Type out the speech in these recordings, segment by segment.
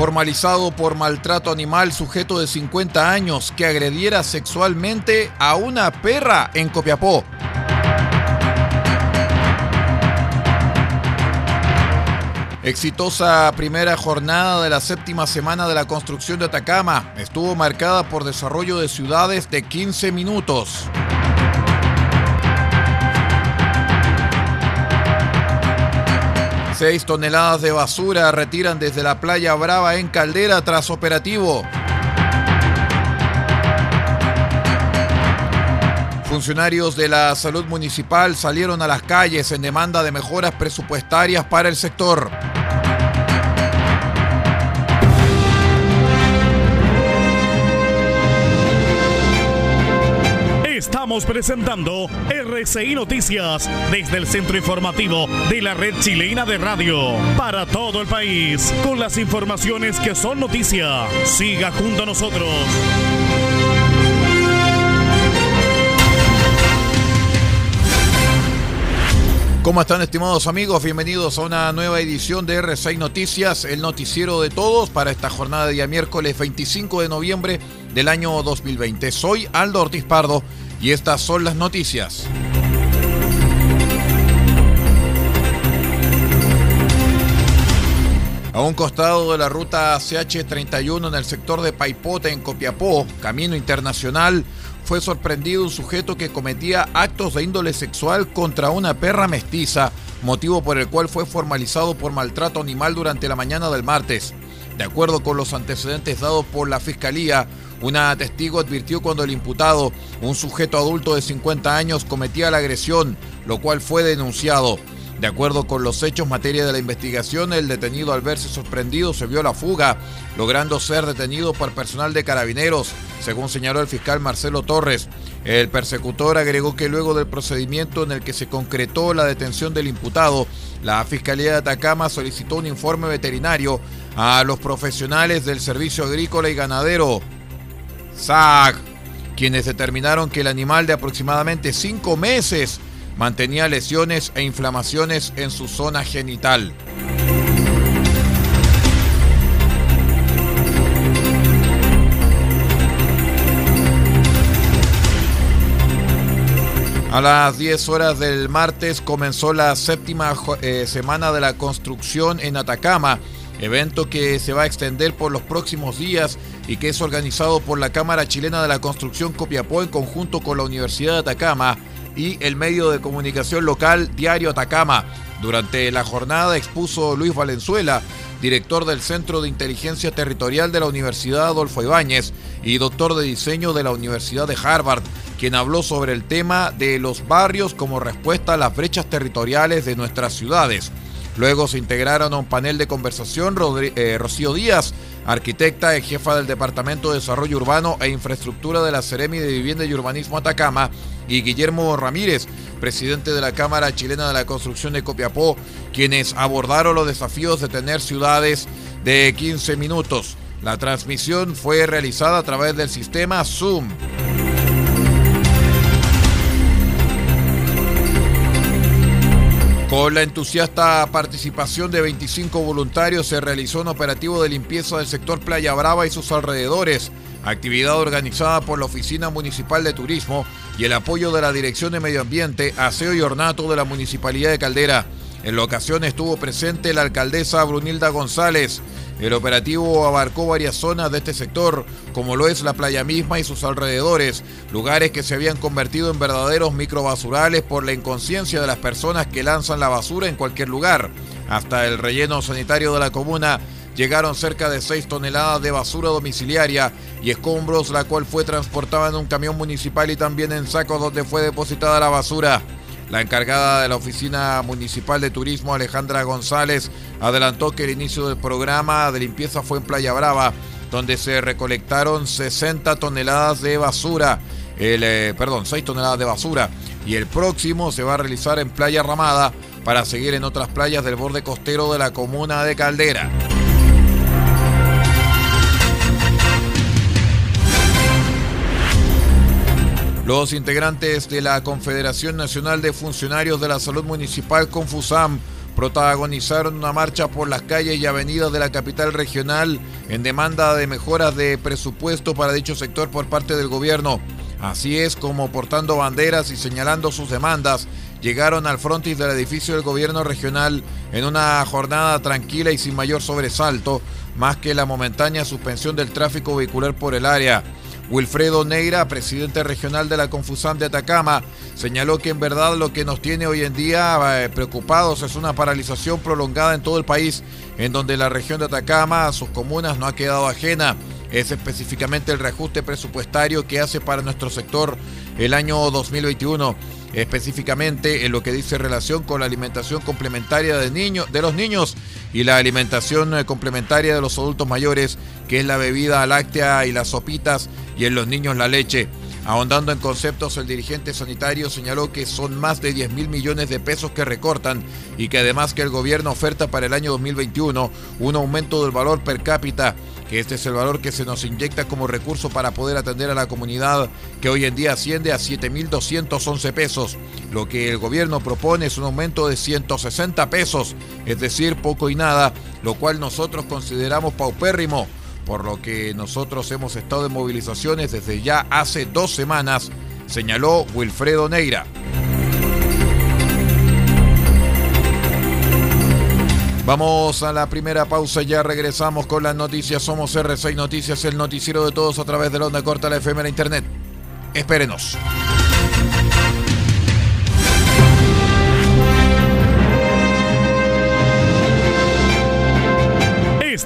Formalizado por maltrato animal sujeto de 50 años que agrediera sexualmente a una perra en Copiapó. Exitosa primera jornada de la séptima semana de la construcción de Atacama estuvo marcada por desarrollo de ciudades de 15 minutos. Seis toneladas de basura retiran desde la playa Brava en Caldera tras operativo. Funcionarios de la salud municipal salieron a las calles en demanda de mejoras presupuestarias para el sector. Estamos presentando RCI Noticias desde el centro informativo de la red chilena de radio para todo el país con las informaciones que son noticia. Siga junto a nosotros. ¿Cómo están estimados amigos? Bienvenidos a una nueva edición de R6 Noticias, el noticiero de todos para esta jornada de día miércoles 25 de noviembre del año 2020. Soy Aldo Ortiz Pardo y estas son las noticias. A un costado de la ruta CH31 en el sector de Paipote en Copiapó, camino internacional, fue sorprendido un sujeto que cometía actos de índole sexual contra una perra mestiza, motivo por el cual fue formalizado por maltrato animal durante la mañana del martes. De acuerdo con los antecedentes dados por la Fiscalía, una testigo advirtió cuando el imputado, un sujeto adulto de 50 años, cometía la agresión, lo cual fue denunciado. De acuerdo con los hechos materia de la investigación, el detenido al verse sorprendido se vio la fuga, logrando ser detenido por personal de carabineros, según señaló el fiscal Marcelo Torres. El persecutor agregó que luego del procedimiento en el que se concretó la detención del imputado, la Fiscalía de Atacama solicitó un informe veterinario a los profesionales del Servicio Agrícola y Ganadero, SAG, quienes determinaron que el animal de aproximadamente cinco meses mantenía lesiones e inflamaciones en su zona genital. A las 10 horas del martes comenzó la séptima eh, semana de la construcción en Atacama, evento que se va a extender por los próximos días y que es organizado por la Cámara Chilena de la Construcción Copiapó en conjunto con la Universidad de Atacama y el medio de comunicación local Diario Atacama. Durante la jornada expuso Luis Valenzuela, director del Centro de Inteligencia Territorial de la Universidad Adolfo Ibáñez y doctor de diseño de la Universidad de Harvard, quien habló sobre el tema de los barrios como respuesta a las brechas territoriales de nuestras ciudades. Luego se integraron a un panel de conversación eh, Rocío Díaz, arquitecta y jefa del Departamento de Desarrollo Urbano e Infraestructura de la Ceremi de Vivienda y Urbanismo Atacama, y Guillermo Ramírez, presidente de la Cámara Chilena de la Construcción de Copiapó, quienes abordaron los desafíos de tener ciudades de 15 minutos. La transmisión fue realizada a través del sistema Zoom. Con la entusiasta participación de 25 voluntarios se realizó un operativo de limpieza del sector Playa Brava y sus alrededores, actividad organizada por la Oficina Municipal de Turismo y el apoyo de la Dirección de Medio Ambiente, Aseo y Ornato de la Municipalidad de Caldera. En la ocasión estuvo presente la alcaldesa Brunilda González, el operativo abarcó varias zonas de este sector, como lo es la playa misma y sus alrededores, lugares que se habían convertido en verdaderos microbasurales por la inconsciencia de las personas que lanzan la basura en cualquier lugar. Hasta el relleno sanitario de la comuna llegaron cerca de 6 toneladas de basura domiciliaria y escombros, la cual fue transportada en un camión municipal y también en sacos donde fue depositada la basura. La encargada de la Oficina Municipal de Turismo, Alejandra González, adelantó que el inicio del programa de limpieza fue en Playa Brava, donde se recolectaron 60 toneladas de basura, eh, perdón, 6 toneladas de basura, y el próximo se va a realizar en Playa Ramada para seguir en otras playas del borde costero de la comuna de Caldera. Los integrantes de la Confederación Nacional de Funcionarios de la Salud Municipal Confusam protagonizaron una marcha por las calles y avenidas de la capital regional en demanda de mejoras de presupuesto para dicho sector por parte del gobierno. Así es como portando banderas y señalando sus demandas, llegaron al frontis del edificio del gobierno regional en una jornada tranquila y sin mayor sobresalto, más que la momentánea suspensión del tráfico vehicular por el área. Wilfredo Neira, presidente regional de la Confusam de Atacama, señaló que en verdad lo que nos tiene hoy en día eh, preocupados es una paralización prolongada en todo el país, en donde la región de Atacama, sus comunas, no ha quedado ajena. Es específicamente el reajuste presupuestario que hace para nuestro sector el año 2021 específicamente en lo que dice relación con la alimentación complementaria de, de los niños y la alimentación eh, complementaria de los adultos mayores, que es la bebida láctea y las sopitas, y en los niños la leche. Ahondando en conceptos, el dirigente sanitario señaló que son más de 10 mil millones de pesos que recortan y que además que el gobierno oferta para el año 2021 un aumento del valor per cápita que este es el valor que se nos inyecta como recurso para poder atender a la comunidad, que hoy en día asciende a 7.211 pesos. Lo que el gobierno propone es un aumento de 160 pesos, es decir, poco y nada, lo cual nosotros consideramos paupérrimo, por lo que nosotros hemos estado en movilizaciones desde ya hace dos semanas, señaló Wilfredo Neira. Vamos a la primera pausa, ya regresamos con las noticias. Somos R6 Noticias, el noticiero de todos a través de la onda corta, la FM, la internet. Espérenos.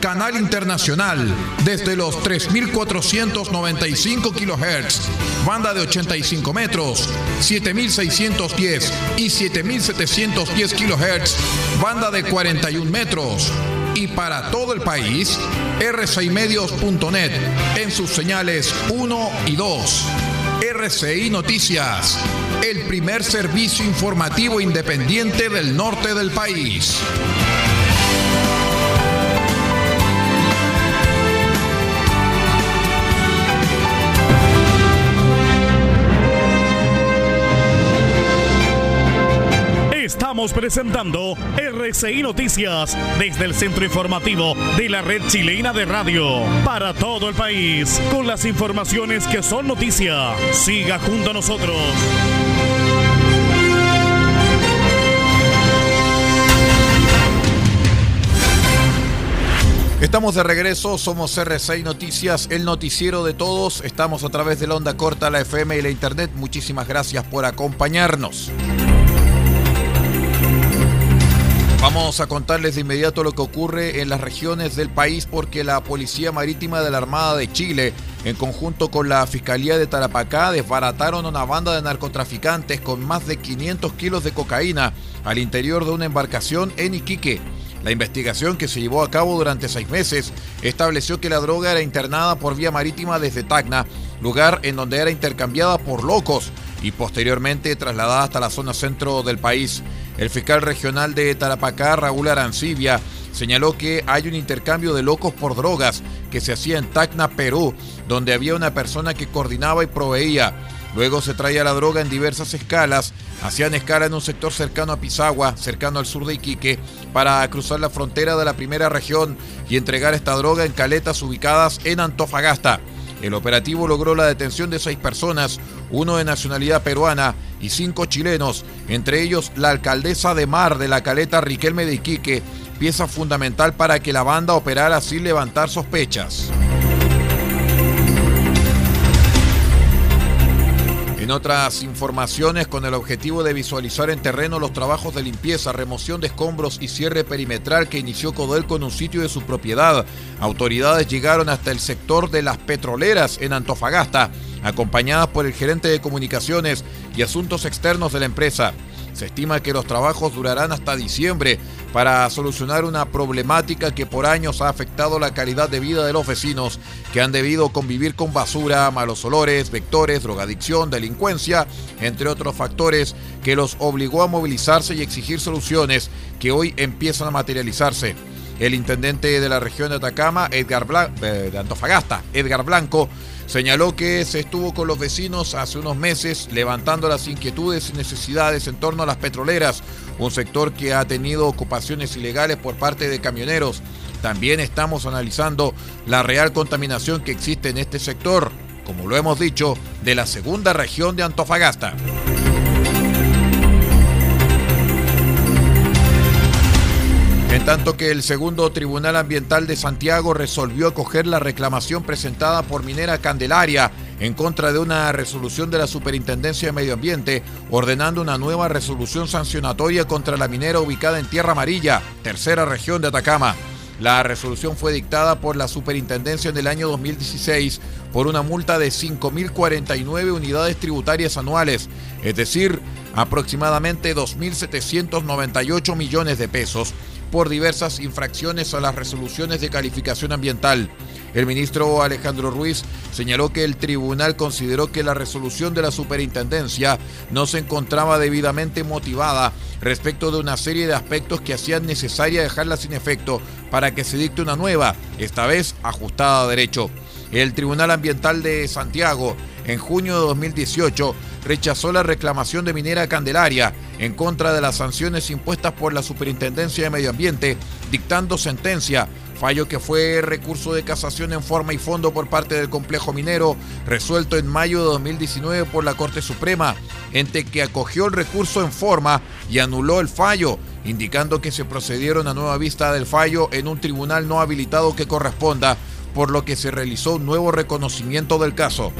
Canal Internacional, desde los 3.495 kHz, banda de 85 metros, 7.610 y 7.710 kHz, banda de 41 metros. Y para todo el país, rcimedios.net en sus señales 1 y 2. RCI Noticias, el primer servicio informativo independiente del norte del país. Estamos presentando RCI Noticias desde el centro informativo de la red chilena de radio para todo el país con las informaciones que son noticia. Siga junto a nosotros. Estamos de regreso, somos R6 Noticias, el noticiero de todos. Estamos a través de la onda corta, la FM y la internet. Muchísimas gracias por acompañarnos. Vamos a contarles de inmediato lo que ocurre en las regiones del país porque la Policía Marítima de la Armada de Chile, en conjunto con la Fiscalía de Tarapacá, desbarataron una banda de narcotraficantes con más de 500 kilos de cocaína al interior de una embarcación en Iquique. La investigación que se llevó a cabo durante seis meses estableció que la droga era internada por vía marítima desde Tacna, lugar en donde era intercambiada por locos y posteriormente trasladada hasta la zona centro del país. El fiscal regional de Tarapacá, Raúl Arancibia, señaló que hay un intercambio de locos por drogas que se hacía en Tacna, Perú, donde había una persona que coordinaba y proveía. Luego se traía la droga en diversas escalas, hacían escala en un sector cercano a Pisagua, cercano al sur de Iquique, para cruzar la frontera de la primera región y entregar esta droga en caletas ubicadas en Antofagasta. El operativo logró la detención de seis personas, uno de nacionalidad peruana y cinco chilenos, entre ellos la alcaldesa de Mar de la caleta Riquelme de Iquique, pieza fundamental para que la banda operara sin levantar sospechas. En otras informaciones, con el objetivo de visualizar en terreno los trabajos de limpieza, remoción de escombros y cierre perimetral que inició Codelco en un sitio de su propiedad, autoridades llegaron hasta el sector de las petroleras en Antofagasta, acompañadas por el gerente de comunicaciones y asuntos externos de la empresa. Se estima que los trabajos durarán hasta diciembre para solucionar una problemática que por años ha afectado la calidad de vida de los vecinos que han debido convivir con basura, malos olores, vectores, drogadicción, delincuencia, entre otros factores que los obligó a movilizarse y exigir soluciones que hoy empiezan a materializarse. El intendente de la región de Atacama, Edgar eh, de Antofagasta, Edgar Blanco, Señaló que se estuvo con los vecinos hace unos meses levantando las inquietudes y necesidades en torno a las petroleras, un sector que ha tenido ocupaciones ilegales por parte de camioneros. También estamos analizando la real contaminación que existe en este sector, como lo hemos dicho, de la segunda región de Antofagasta. Tanto que el segundo Tribunal Ambiental de Santiago resolvió acoger la reclamación presentada por Minera Candelaria en contra de una resolución de la Superintendencia de Medio Ambiente ordenando una nueva resolución sancionatoria contra la minera ubicada en Tierra Amarilla, tercera región de Atacama. La resolución fue dictada por la Superintendencia en el año 2016 por una multa de 5.049 unidades tributarias anuales, es decir, aproximadamente 2.798 millones de pesos por diversas infracciones a las resoluciones de calificación ambiental. El ministro Alejandro Ruiz señaló que el tribunal consideró que la resolución de la superintendencia no se encontraba debidamente motivada respecto de una serie de aspectos que hacían necesaria dejarla sin efecto para que se dicte una nueva, esta vez ajustada a derecho. El Tribunal Ambiental de Santiago, en junio de 2018, rechazó la reclamación de Minera Candelaria en contra de las sanciones impuestas por la Superintendencia de Medio Ambiente, dictando sentencia fallo que fue recurso de casación en forma y fondo por parte del complejo minero, resuelto en mayo de 2019 por la Corte Suprema, ente que acogió el recurso en forma y anuló el fallo, indicando que se procedieron a nueva vista del fallo en un tribunal no habilitado que corresponda, por lo que se realizó un nuevo reconocimiento del caso.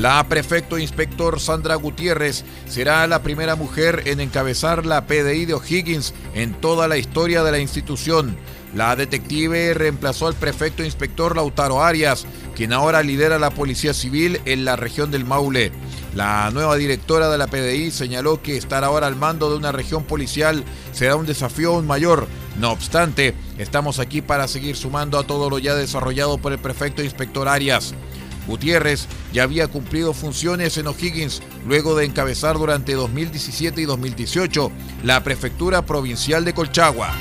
La prefecto inspector Sandra Gutiérrez será la primera mujer en encabezar la PDI de O'Higgins en toda la historia de la institución. La detective reemplazó al prefecto inspector Lautaro Arias, quien ahora lidera la Policía Civil en la región del Maule. La nueva directora de la PDI señaló que estar ahora al mando de una región policial será un desafío aún mayor. No obstante, estamos aquí para seguir sumando a todo lo ya desarrollado por el prefecto inspector Arias. Gutiérrez ya había cumplido funciones en O'Higgins luego de encabezar durante 2017 y 2018 la prefectura provincial de Colchagua.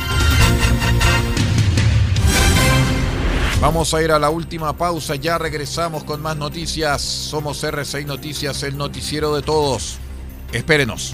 Vamos a ir a la última pausa, ya regresamos con más noticias. Somos R6 Noticias, el noticiero de todos. Espérenos.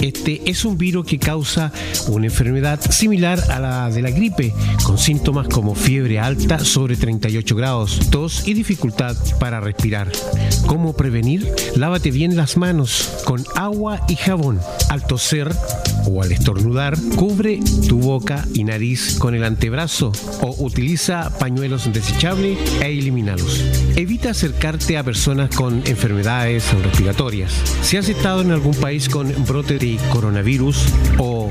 este es un virus que causa una enfermedad similar a la de la gripe, con síntomas como fiebre alta sobre 38 grados, tos y dificultad para respirar. ¿Cómo prevenir? Lávate bien las manos con agua y jabón. Al toser o al estornudar, cubre tu boca y nariz con el antebrazo o utiliza pañuelos desechables e elimínalos. Evita acercarte a personas con enfermedades respiratorias. Si has estado en algún país con brote de coronavirus o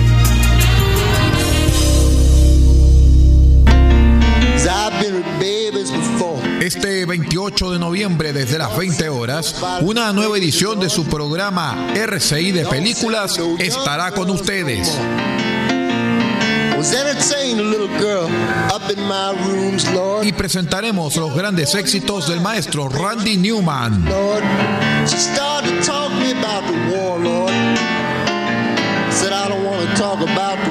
Este 28 de noviembre desde las 20 horas, una nueva edición de su programa RCI de Películas estará con ustedes. Y presentaremos los grandes éxitos del maestro Randy Newman.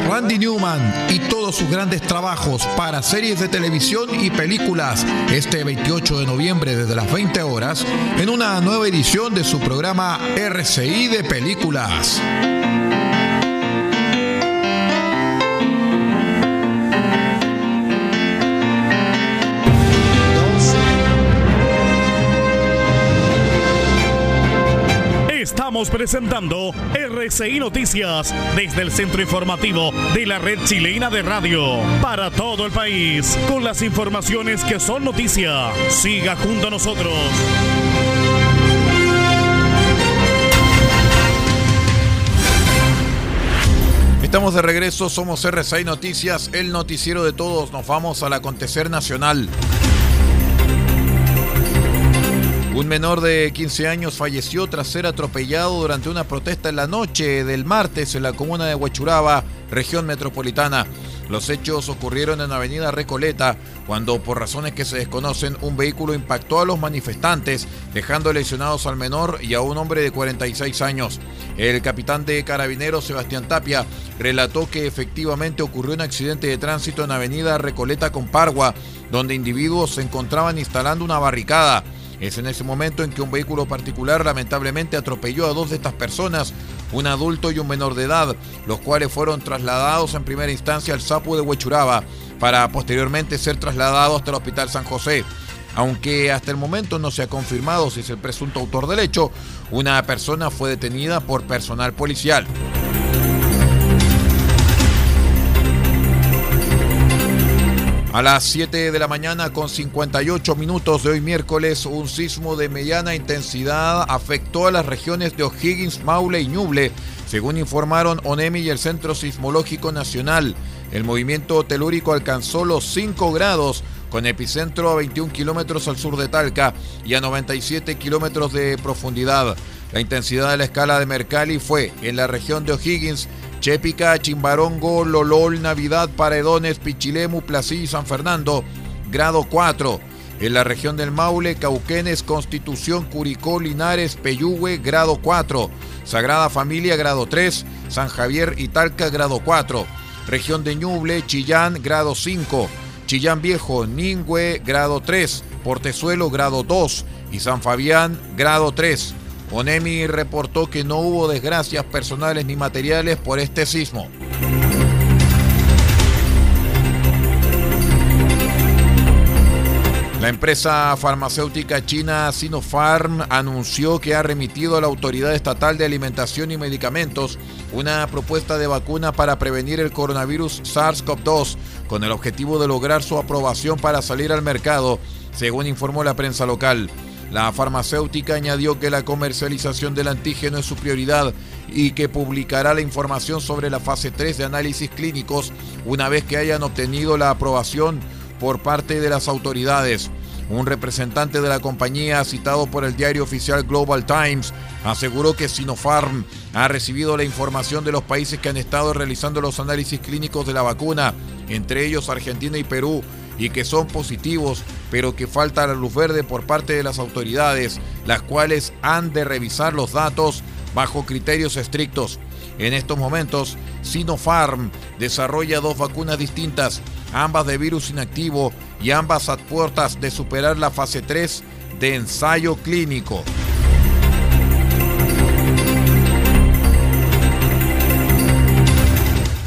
Randy Newman y todos sus grandes trabajos para series de televisión y películas este 28 de noviembre desde las 20 horas en una nueva edición de su programa RCI de Películas. Estamos presentando RCI Noticias desde el centro informativo de la red chilena de radio para todo el país con las informaciones que son noticia. Siga junto a nosotros. Estamos de regreso, somos RCI Noticias, el noticiero de todos. Nos vamos al acontecer nacional. Un menor de 15 años falleció tras ser atropellado durante una protesta en la noche del martes en la comuna de Huachuraba, región metropolitana. Los hechos ocurrieron en Avenida Recoleta, cuando por razones que se desconocen un vehículo impactó a los manifestantes, dejando lesionados al menor y a un hombre de 46 años. El capitán de carabineros Sebastián Tapia relató que efectivamente ocurrió un accidente de tránsito en Avenida Recoleta con Pargua, donde individuos se encontraban instalando una barricada. Es en ese momento en que un vehículo particular lamentablemente atropelló a dos de estas personas, un adulto y un menor de edad, los cuales fueron trasladados en primera instancia al Sapu de Huechuraba para posteriormente ser trasladados hasta el Hospital San José. Aunque hasta el momento no se ha confirmado si es el presunto autor del hecho, una persona fue detenida por personal policial. A las 7 de la mañana con 58 minutos de hoy miércoles, un sismo de mediana intensidad afectó a las regiones de O'Higgins, Maule y Ñuble, según informaron ONEMI y el Centro Sismológico Nacional. El movimiento telúrico alcanzó los 5 grados, con epicentro a 21 kilómetros al sur de Talca y a 97 kilómetros de profundidad. La intensidad de la escala de Mercalli fue en la región de O'Higgins Chépica, Chimbarongo, Lolol, Navidad, Paredones, Pichilemu, Plací San Fernando, grado 4. En la región del Maule, Cauquenes, Constitución, Curicó, Linares, Peyúgue, grado 4. Sagrada Familia, grado 3. San Javier y Talca, grado 4. Región de Ñuble, Chillán, grado 5. Chillán Viejo, Ningüe, grado 3. Portezuelo, grado 2. Y San Fabián, grado 3. ONEMI reportó que no hubo desgracias personales ni materiales por este sismo. La empresa farmacéutica china Sinopharm anunció que ha remitido a la Autoridad Estatal de Alimentación y Medicamentos una propuesta de vacuna para prevenir el coronavirus SARS-CoV-2 con el objetivo de lograr su aprobación para salir al mercado, según informó la prensa local. La farmacéutica añadió que la comercialización del antígeno es su prioridad y que publicará la información sobre la fase 3 de análisis clínicos una vez que hayan obtenido la aprobación por parte de las autoridades. Un representante de la compañía, citado por el diario oficial Global Times, aseguró que Sinopharm ha recibido la información de los países que han estado realizando los análisis clínicos de la vacuna, entre ellos Argentina y Perú, y que son positivos, pero que falta la luz verde por parte de las autoridades, las cuales han de revisar los datos bajo criterios estrictos. En estos momentos, Sinopharm desarrolla dos vacunas distintas, ambas de virus inactivo y ambas a puertas de superar la fase 3 de ensayo clínico.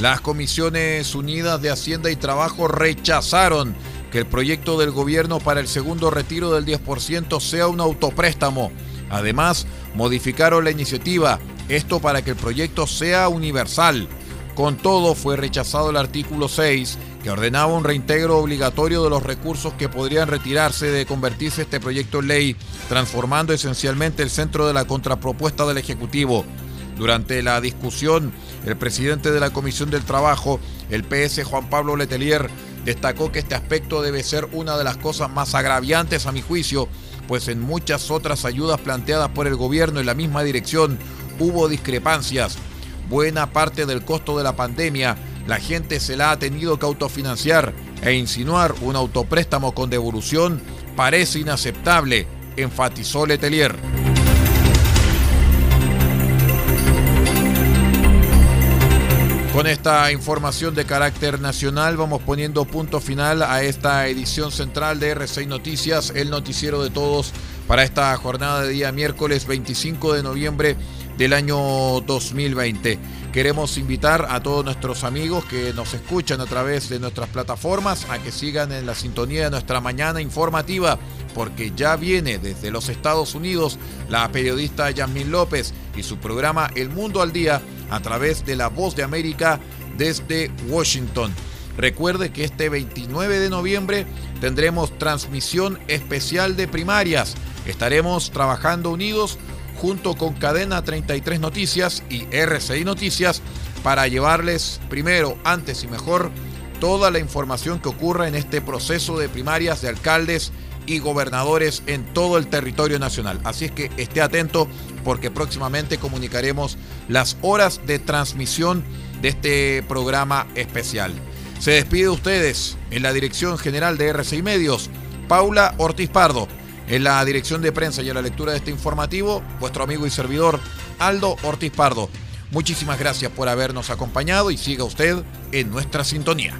Las Comisiones Unidas de Hacienda y Trabajo rechazaron que el proyecto del gobierno para el segundo retiro del 10% sea un autopréstamo. Además, modificaron la iniciativa, esto para que el proyecto sea universal. Con todo, fue rechazado el artículo 6, que ordenaba un reintegro obligatorio de los recursos que podrían retirarse de convertirse este proyecto en ley, transformando esencialmente el centro de la contrapropuesta del Ejecutivo. Durante la discusión, el presidente de la Comisión del Trabajo, el PS Juan Pablo Letelier, destacó que este aspecto debe ser una de las cosas más agraviantes a mi juicio, pues en muchas otras ayudas planteadas por el gobierno en la misma dirección hubo discrepancias. Buena parte del costo de la pandemia la gente se la ha tenido que autofinanciar e insinuar un autopréstamo con devolución parece inaceptable, enfatizó Letelier. Con esta información de carácter nacional vamos poniendo punto final a esta edición central de R6 Noticias, el noticiero de todos para esta jornada de día miércoles 25 de noviembre del año 2020. Queremos invitar a todos nuestros amigos que nos escuchan a través de nuestras plataformas a que sigan en la sintonía de nuestra mañana informativa, porque ya viene desde los Estados Unidos la periodista Yasmin López y su programa El Mundo al Día a través de La Voz de América desde Washington. Recuerde que este 29 de noviembre tendremos transmisión especial de primarias. Estaremos trabajando unidos junto con Cadena 33 Noticias y RCI Noticias para llevarles primero, antes y mejor toda la información que ocurra en este proceso de primarias de alcaldes y gobernadores en todo el territorio nacional. Así es que esté atento porque próximamente comunicaremos las horas de transmisión de este programa especial. Se despide de ustedes en la dirección general de RCI Medios, Paula Ortiz Pardo. En la dirección de prensa y en la lectura de este informativo, vuestro amigo y servidor Aldo Ortiz Pardo. Muchísimas gracias por habernos acompañado y siga usted en nuestra sintonía.